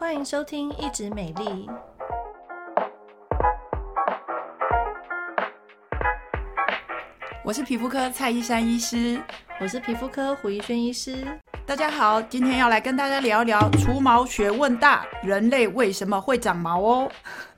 欢迎收听《一直美丽》，我是皮肤科蔡依珊医师，我是皮肤科胡宜萱医师。大家好，今天要来跟大家聊聊除毛学问大，人类为什么会长毛哦？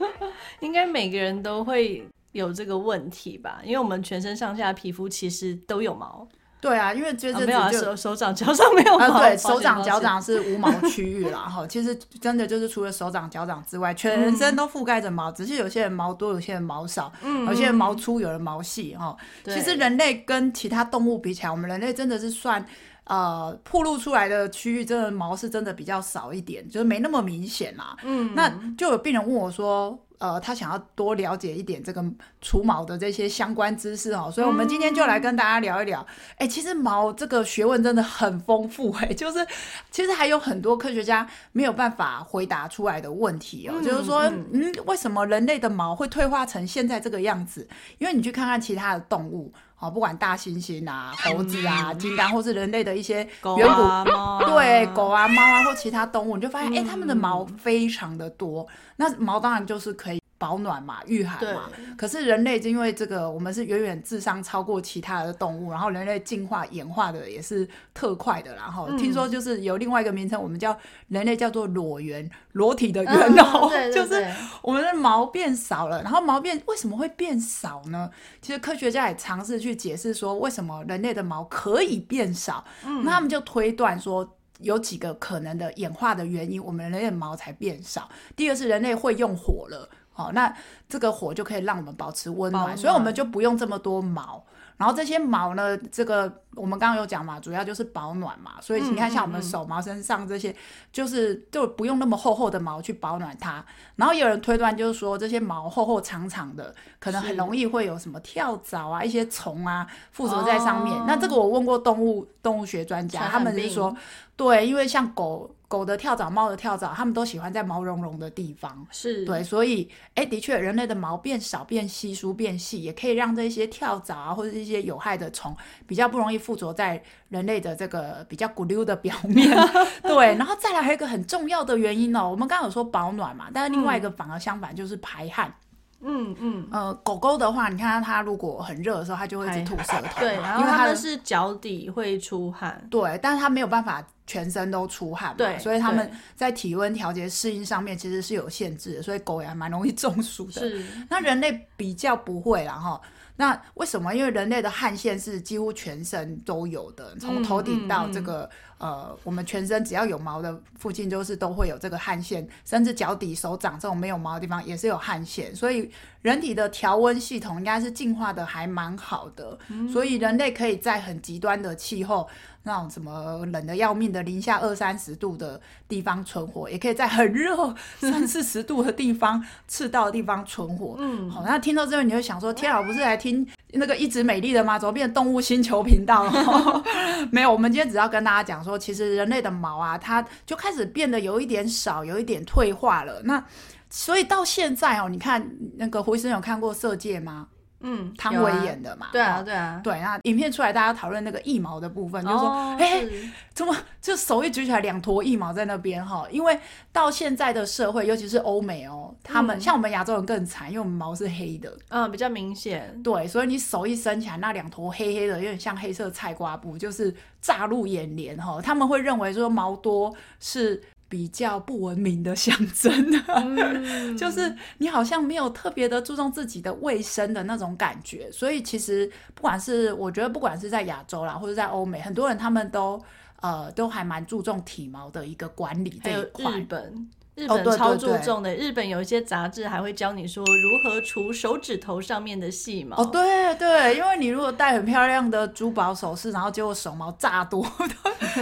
应该每个人都会有这个问题吧？因为我们全身上下皮肤其实都有毛。对啊，因为觉得这、啊、手手掌脚上没有毛，啊、对，手掌脚掌是无毛区域啦。哈，其实真的就是除了手掌脚掌之外，全身都覆盖着毛，只是有些人毛多，有些人毛少，嗯，有些人毛粗，有人毛细哈。其实人类跟其他动物比起来，我们人类真的是算呃，暴露出来的区域，真的毛是真的比较少一点，就是没那么明显啦。嗯，那就有病人问我说。呃，他想要多了解一点这个除毛的这些相关知识哦，所以我们今天就来跟大家聊一聊。哎、嗯，其实毛这个学问真的很丰富，哎，就是其实还有很多科学家没有办法回答出来的问题哦，嗯、就是说，嗯，为什么人类的毛会退化成现在这个样子？因为你去看看其他的动物，哦，不管大猩猩啊、猴子啊、嗯、金刚，或是人类的一些远古，啊对，狗啊、猫啊或其他动物，你就发现，哎、嗯，它们的毛非常的多。那毛当然就是可以。保暖嘛，御寒嘛。可是人类因为这个，我们是远远智商超过其他的动物，然后人类进化演化的也是特快的。然后、嗯、听说就是有另外一个名称，我们叫人类叫做裸猿，裸体的猿哦，嗯、就是我们的毛变少了。然后毛变为什么会变少呢？其实科学家也尝试去解释说，为什么人类的毛可以变少。嗯、那他们就推断说，有几个可能的演化的原因，我们人类的毛才变少。第二是人类会用火了。好，那这个火就可以让我们保持温暖，暖所以我们就不用这么多毛。然后这些毛呢，这个我们刚刚有讲嘛，主要就是保暖嘛。所以你看，像我们手毛身上这些，嗯嗯嗯就是就不用那么厚厚的毛去保暖它。然后有人推断就是说，这些毛厚厚长长的，可能很容易会有什么跳蚤啊、一些虫啊附着在上面。哦、那这个我问过动物动物学专家，他们是说，对，因为像狗。狗的跳蚤、猫的跳蚤，它们都喜欢在毛茸茸的地方，是对，所以，哎，的确，人类的毛变少、变稀疏、变细，也可以让这些跳蚤啊，或者一些有害的虫，比较不容易附着在人类的这个比较骨溜的表面。对，然后再来还有一个很重要的原因哦，我们刚刚有说保暖嘛，但是另外一个反而相反，就是排汗。嗯嗯嗯，呃，狗狗的话，你看它如果很热的时候，它就会一直吐舌头，对，然后它们是脚底会出汗，对，但是它没有办法全身都出汗嘛，对，所以它们在体温调节适应上面其实是有限制的，所以狗也蛮容易中暑的。是，那人类比较不会啦哈。那为什么？因为人类的汗腺是几乎全身都有的，从头顶到这个、嗯嗯、呃，我们全身只要有毛的附近，就是都会有这个汗腺，甚至脚底、手掌这种没有毛的地方也是有汗腺。所以人体的调温系统应该是进化的还蛮好的，嗯、所以人类可以在很极端的气候。那种什么冷的要命的零下二三十度的地方存活，也可以在很热三四十度的地方赤道的地方存活。嗯，好，那听到这边你会想说：天啊，我不是来听那个一直美丽的吗？怎么变成动物星球频道了？没有，我们今天只要跟大家讲说，其实人类的毛啊，它就开始变得有一点少，有一点退化了。那所以到现在哦，你看那个胡医生有看过《色戒》吗？嗯，汤唯演的嘛，对啊，对啊，对。那影片出来，大家讨论那个腋毛的部分，就是说，哎，怎么就手一举起来，两坨腋毛在那边哈？因为到现在的社会，尤其是欧美哦，他们像我们亚洲人更惨，因为我们毛是黑的，嗯，比较明显。对，所以你手一伸起来，那两坨黑黑的，有点像黑色菜瓜布，就是乍入眼帘哈。他们会认为说毛多是。比较不文明的象征，嗯、就是你好像没有特别的注重自己的卫生的那种感觉，所以其实不管是我觉得不管是在亚洲啦，或者在欧美，很多人他们都呃都还蛮注重体毛的一个管理这一块。日本。日本超注重的，哦、对对对，日本有一些杂志还会教你说如何除手指头上面的细毛。哦，对对，因为你如果戴很漂亮的珠宝首饰，然后结果手毛炸多，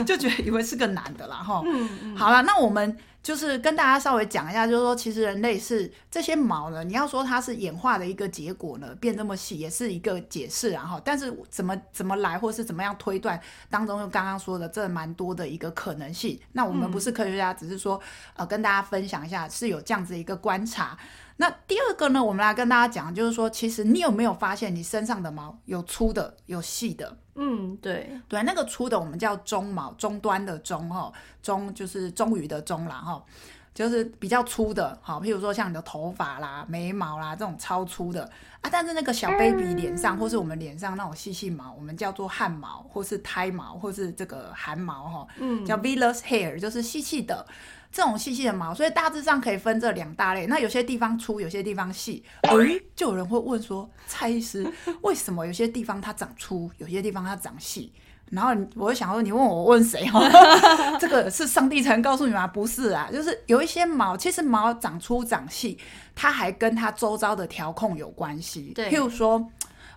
就觉得以为是个男的啦哈。嗯嗯。好了，那我们。就是跟大家稍微讲一下，就是说，其实人类是这些毛呢，你要说它是演化的一个结果呢，变这么细也是一个解释，然后，但是怎么怎么来，或是怎么样推断当中，又刚刚说的这蛮多的一个可能性。那我们不是科学家，嗯、只是说呃跟大家分享一下，是有这样子一个观察。那第二个呢，我们来跟大家讲，就是说，其实你有没有发现你身上的毛有粗的，有细的？嗯，对对，那个粗的我们叫中毛，中端的中哈，中就是终于的中啦哈，就是比较粗的，好，譬如说像你的头发啦、眉毛啦这种超粗的啊。但是那个小 baby 脸上或是我们脸上那种细细毛，我们叫做汗毛，或是胎毛，或是这个汗毛哈，嗯，叫 vellus hair，就是细细的这种细细的毛。所以大致上可以分这两大类。那有些地方粗，有些地方细。哎，就有人会问说，蔡医师，为什么有些地方它长粗，有些地方它长细？然后我就想说，你问我问谁？这个是上帝才能告诉你吗？不是啊，就是有一些毛，其实毛长粗长细，它还跟它周遭的调控有关系。对，譬如说。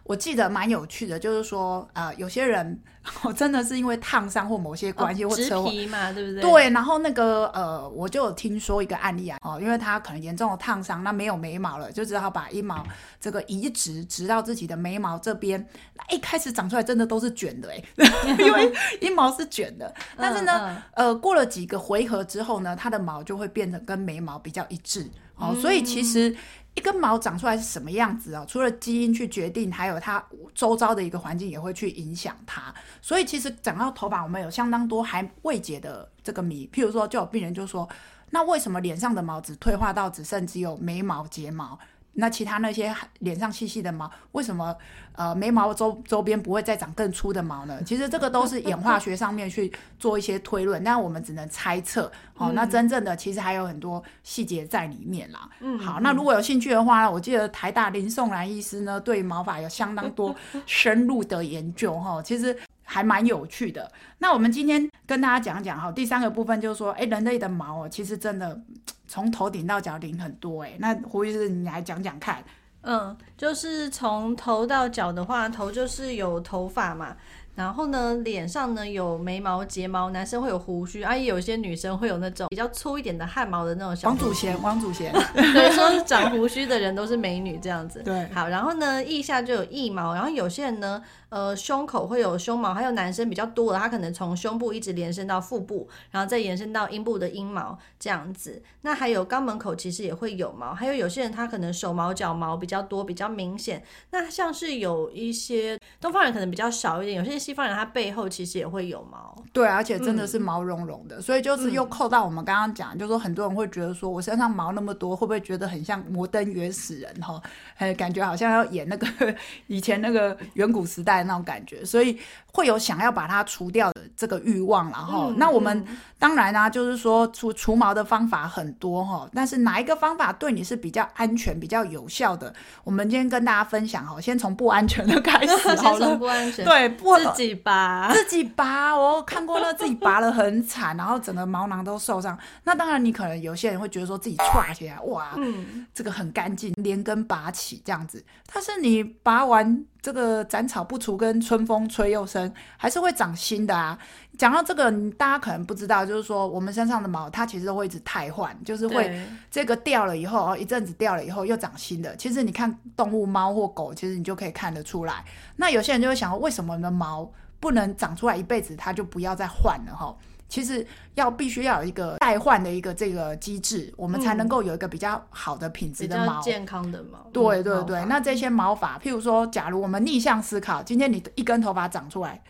我记得蛮有趣的，就是说，呃，有些人我真的是因为烫伤或某些关系或车祸，嘛，对不对？对，然后那个呃，我就有听说一个案例啊，哦，因为他可能严重的烫伤，那没有眉毛了，就只好把阴毛这个移植植到自己的眉毛这边。那一开始长出来真的都是卷的哎，因为阴毛是卷的。但是呢，呃，过了几个回合之后呢，它的毛就会变得跟眉毛比较一致。哦，嗯、所以其实。一根毛长出来是什么样子哦？除了基因去决定，还有它周遭的一个环境也会去影响它。所以其实讲到头发，我们有相当多还未解的这个谜。譬如说，就有病人就说：“那为什么脸上的毛只退化到只剩只有眉毛、睫毛？”那其他那些脸上细细的毛，为什么呃眉毛周周边不会再长更粗的毛呢？其实这个都是演化学上面去做一些推论，但我们只能猜测。哦，那真正的其实还有很多细节在里面啦。嗯，好，那如果有兴趣的话呢，我记得台大林颂兰医师呢对毛发有相当多 深入的研究哈，其实还蛮有趣的。那我们今天跟大家讲讲哈，第三个部分就是说，哎，人类的毛哦其实真的。从头顶到脚顶很多哎、欸，那胡医师你来讲讲看。嗯，就是从头到脚的话，头就是有头发嘛。然后呢，脸上呢有眉毛、睫毛，男生会有胡须，啊，也有些女生会有那种比较粗一点的汗毛的那种小。王祖贤，王祖贤，对，说长胡须的人都是美女这样子。对，好，然后呢，腋下就有腋毛，然后有些人呢，呃，胸口会有胸毛，还有男生比较多的，他可能从胸部一直延伸到腹部，然后再延伸到阴部的阴毛这样子。那还有肛门口其实也会有毛，还有有些人他可能手毛、脚毛比较多，比较明显。那像是有一些东方人可能比较少一点，有些。西方人他背后其实也会有毛，对，而且真的是毛茸茸的，嗯、所以就是又扣到我们刚刚讲，嗯、就是说很多人会觉得说我身上毛那么多，会不会觉得很像摩登原始人哈？哎，感觉好像要演那个 以前那个远古时代的那种感觉，所以会有想要把它除掉的这个欲望，然后、嗯、那我们当然呢、啊，就是说除除毛的方法很多哈，但是哪一个方法对你是比较安全、比较有效的？我们今天跟大家分享哈，先从不安全的开始 好了，先从不安全，对不。自己拔，自己拔，我看过那自己拔的很惨，然后整个毛囊都受伤。那当然，你可能有些人会觉得说自己歘起来，哇，嗯、这个很干净，连根拔起这样子。但是你拔完这个斩草不除根，春风吹又生，还是会长新的啊。讲到这个，大家可能不知道，就是说我们身上的毛，它其实会一直汰换，就是会这个掉了以后，哦，一阵子掉了以后又长新的。其实你看动物，猫或狗，其实你就可以看得出来。那有些人就会想，为什么你的毛不能长出来一辈子，它就不要再换了哈？其实要必须要有一个代换的一个这个机制，我们才能够有一个比较好的品质的毛，健康的毛。对对对，那这些毛发，譬如说，假如我们逆向思考，今天你一根头发长出来。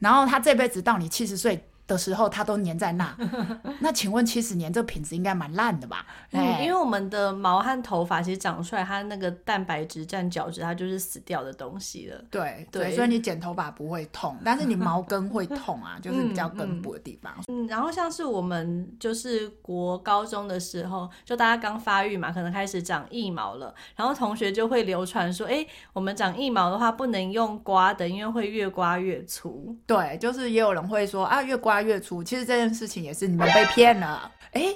然后他这辈子到你七十岁的时候，它都粘在那。那请问七十年这品质应该蛮烂的吧？嗯，因为我们的毛和头发其实长出来，它那个蛋白质占角质，它就是死掉的东西了。对对，对，所以你剪头发不会痛，但是你毛根会痛啊，就是比较根部的地方。嗯，然后像是我们就是国高中的时候，就大家刚发育嘛，可能开始长腋毛了，然后同学就会流传说，哎，我们长腋毛的话不能用刮的，因为会越刮越粗。对，就是也有人会说啊，越刮越粗。其实这件事情也是你们被骗了。哎，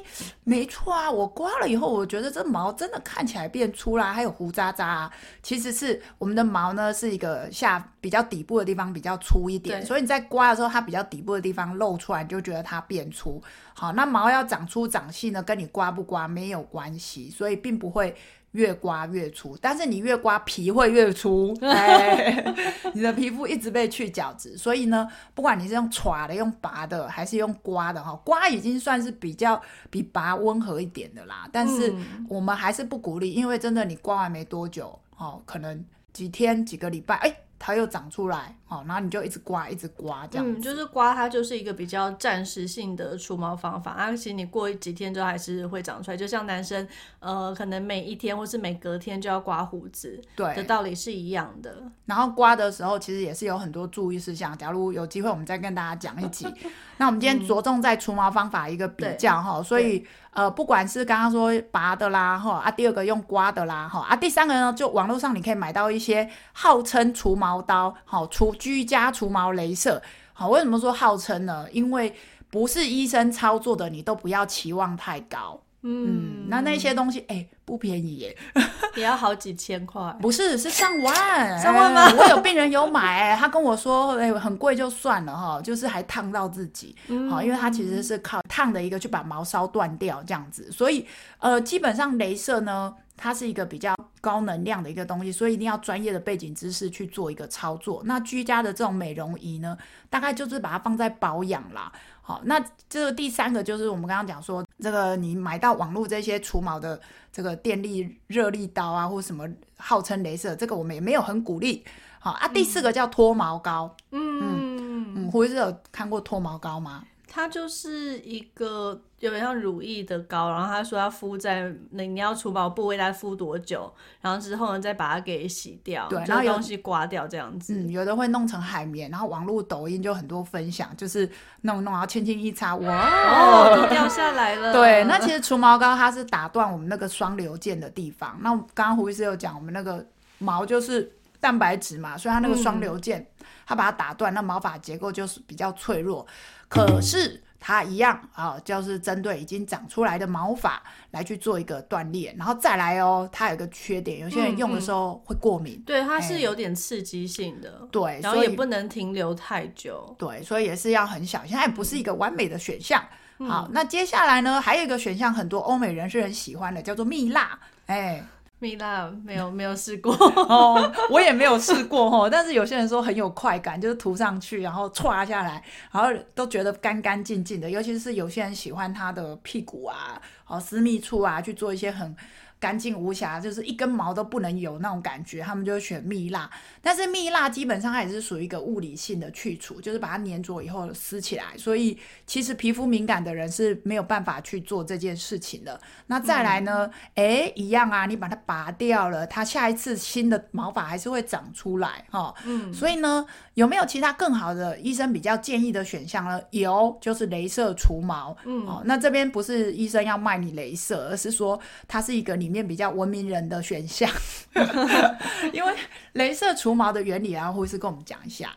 没错啊，我刮了以后，我觉得这毛真的看起来变粗啦，还有胡渣渣啊。其实是我们的毛呢，是一个下比较底部的地方比较粗一点，所以你在刮的时候，它比较底部的地方露出来，你就觉得它变粗。好，那毛要长粗长细呢，跟你刮不刮没有关系，所以并不会。越刮越粗，但是你越刮皮会越粗，哎，你的皮肤一直被去角质，所以呢，不管你是用欻的、用拔的，还是用刮的哈，刮已经算是比较比拔温和一点的啦。但是我们还是不鼓励，因为真的你刮完没多久，哦，可能几天几个礼拜，哎，它又长出来，好，然后你就一直刮，一直刮，这样。嗯，就是刮它就是一个比较暂时性的除毛方法，而且你过几天之后还是会长出来，就像男生，呃，可能每一天或是每隔天就要刮胡子，对的道理是一样的。然后刮的时候其实也是有很多注意事项，假如有机会我们再跟大家讲一集。那我们今天着重在除毛方法一个比较哈，所以呃，不管是刚刚说拔的啦哈，啊，第二个用刮的啦哈，啊，第三个呢，就网络上你可以买到一些号称除毛。毛刀好，除居家除毛镭射好，为什么说号称呢？因为不是医生操作的，你都不要期望太高。嗯，嗯，那那些东西哎、欸、不便宜耶，也要好几千块。不是，是上万，上万吗？欸、我有病人有买，他跟我说，哎、欸，很贵就算了哈，就是还烫到自己。好、嗯，因为他其实是靠烫的一个去把毛烧断掉这样子，所以呃，基本上镭射呢。它是一个比较高能量的一个东西，所以一定要专业的背景知识去做一个操作。那居家的这种美容仪呢，大概就是把它放在保养啦。好，那这个第三个就是我们刚刚讲说，这个你买到网络这些除毛的这个电力热力刀啊，或什么号称镭射，这个我们也没有很鼓励。好啊，第四个叫脱毛膏。嗯嗯嗯，胡医师有看过脱毛膏吗？它就是一个有点像乳液的膏，然后他说要敷在那你要除毛部位，再敷多久，然后之后呢再把它给洗掉，对，然后东西刮掉这样子。嗯，有的会弄成海绵，然后网络抖音就很多分享，就是弄弄然后轻轻一擦，哇，哦，都掉下来了。对，那其实除毛膏它是打断我们那个双流键的地方。那刚刚胡医师有讲，我们那个毛就是蛋白质嘛，所以它那个双流键，它把它打断，那毛发结构就是比较脆弱。可是它一样啊，就是针对已经长出来的毛发来去做一个锻炼，然后再来哦。它有一个缺点，有些人用的时候会过敏。嗯嗯、对，它是有点刺激性的。欸、对，然后也不能停留太久。对，所以也是要很小心，它也不是一个完美的选项。嗯、好，那接下来呢，还有一个选项，很多欧美人是很喜欢的，叫做蜜蜡。哎、欸。蜜蜡没有没有试过 哦，我也没有试过哦。但是有些人说很有快感，就是涂上去然后唰下来，然后都觉得干干净净的。尤其是有些人喜欢他的屁股啊、哦私密处啊，去做一些很。干净无瑕，就是一根毛都不能有那种感觉，他们就会选蜜蜡。但是蜜蜡基本上它也是属于一个物理性的去除，就是把它粘着以后撕起来。所以其实皮肤敏感的人是没有办法去做这件事情的。那再来呢？哎、嗯，一样啊，你把它拔掉了，它下一次新的毛发还是会长出来哈。嗯，所以呢，有没有其他更好的医生比较建议的选项呢？有，就是镭射除毛。嗯，哦，那这边不是医生要卖你镭射，而是说它是一个你。里面比较文明人的选项，因为镭射除毛的原理啊，胡医师跟我们讲一下。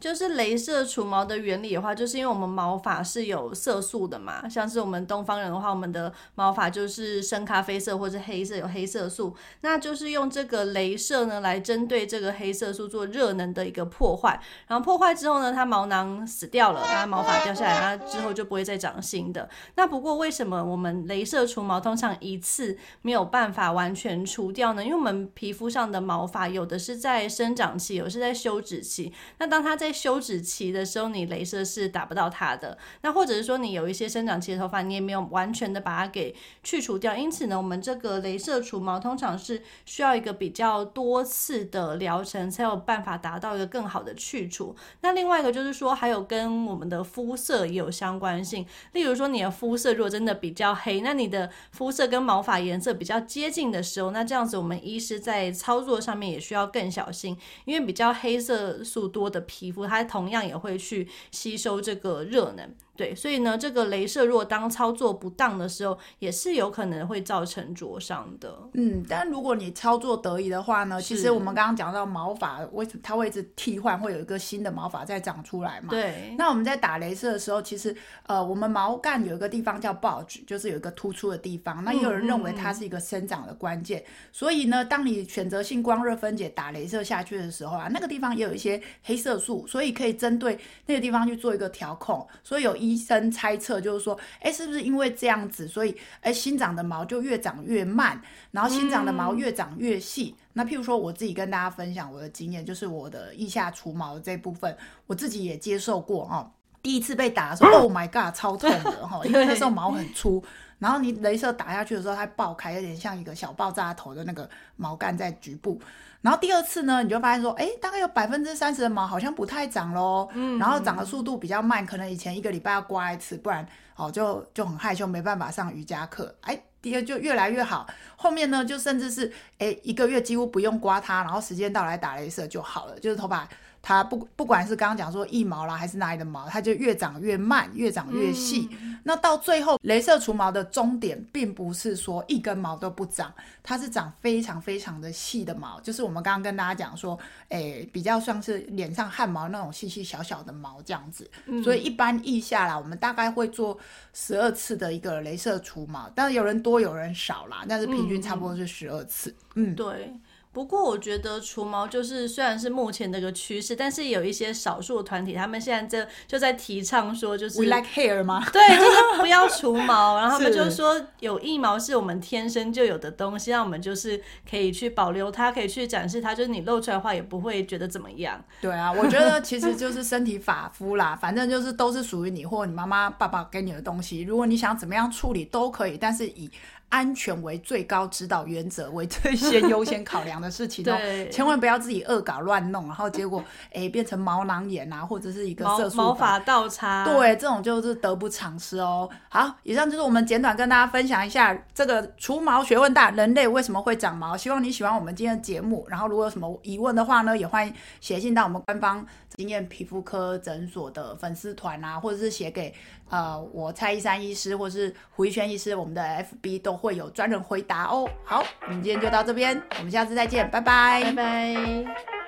就是镭射除毛的原理的话，就是因为我们毛发是有色素的嘛，像是我们东方人的话，我们的毛发就是深咖啡色或者黑色，有黑色素，那就是用这个镭射呢来针对这个黑色素做热能的一个破坏，然后破坏之后呢，它毛囊死掉了，它毛发掉下来，它之后就不会再长新的。那不过为什么我们镭射除毛通常一次没有办法完全除掉呢？因为我们皮肤上的毛发有的是在生长期，有的是在休止期，那当它在休止期的时候，你镭射是打不到它的。那或者是说，你有一些生长期的头发，你也没有完全的把它给去除掉。因此呢，我们这个镭射除毛通常是需要一个比较多次的疗程，才有办法达到一个更好的去除。那另外一个就是说，还有跟我们的肤色也有相关性。例如说，你的肤色如果真的比较黑，那你的肤色跟毛发颜色比较接近的时候，那这样子我们医师在操作上面也需要更小心，因为比较黑色素多的皮肤。它同样也会去吸收这个热能。对，所以呢，这个镭射如果当操作不当的时候，也是有可能会造成灼伤的。嗯，但如果你操作得宜的话呢，其实我们刚刚讲到毛发，为什么它会一直替换，会有一个新的毛发再长出来嘛？对。那我们在打镭射的时候，其实呃，我们毛干有一个地方叫 bulge，就是有一个突出的地方。那也有人认为它是一个生长的关键。嗯嗯嗯。所以呢，当你选择性光热分解打镭射下去的时候啊，那个地方也有一些黑色素，所以可以针对那个地方去做一个调控。所以有一医生猜测就是说，哎，是不是因为这样子，所以哎新长的毛就越长越慢，然后新长的毛越长越细。嗯、那譬如说我自己跟大家分享我的经验，就是我的腋下除毛的这部分，我自己也接受过哦。第一次被打的时候，Oh my God，超痛的哈，因为那时候毛很粗。然后你镭射打下去的时候，它爆开，有点像一个小爆炸头的那个毛干在局部。然后第二次呢，你就发现说，哎，大概有百分之三十的毛好像不太长喽。嗯。然后长的速度比较慢，可能以前一个礼拜要刮一次，不然哦就就很害羞，没办法上瑜伽课。哎，第二就越来越好，后面呢就甚至是哎一个月几乎不用刮它，然后时间到来打镭射就好了，就是头发。它不不管是刚刚讲说腋毛啦，还是哪里的毛，它就越长越慢，越长越细。嗯、那到最后，镭射除毛的终点，并不是说一根毛都不长，它是长非常非常的细的毛，就是我们刚刚跟大家讲说，诶、欸，比较像是脸上汗毛那种细细小小的毛这样子。嗯、所以一般腋下啦，我们大概会做十二次的一个镭射除毛，但是有人多有人少啦，但是平均差不多是十二次。嗯，嗯对。不过我觉得除毛就是虽然是目前的一个趋势，但是有一些少数团体，他们现在这就在提倡说，就是 We like hair 吗？对，就是不要除毛，然后他们就说有腋毛是我们天生就有的东西，让我们就是可以去保留它，可以去展示它，就是你露出来的话也不会觉得怎么样。对啊，我觉得其实就是身体发肤啦，反正就是都是属于你或你妈妈、爸爸给你的东西，如果你想怎么样处理都可以，但是以安全为最高指导原则，为最先优先考量的事情哦，千万不要自己恶搞乱弄，然后结果 哎变成毛囊炎啊，或者是一个色素毛发倒插，对，这种就是得不偿失哦。好，以上就是我们简短跟大家分享一下这个除毛学问大，人类为什么会长毛？希望你喜欢我们今天的节目，然后如果有什么疑问的话呢，也欢迎写信到我们官方经验皮肤科诊所的粉丝团啊，或者是写给呃我蔡一山医师，或者是胡一轩医师，我们的 FB 都。会有专人回答哦。好，我们今天就到这边，我们下次再见，拜拜，拜拜。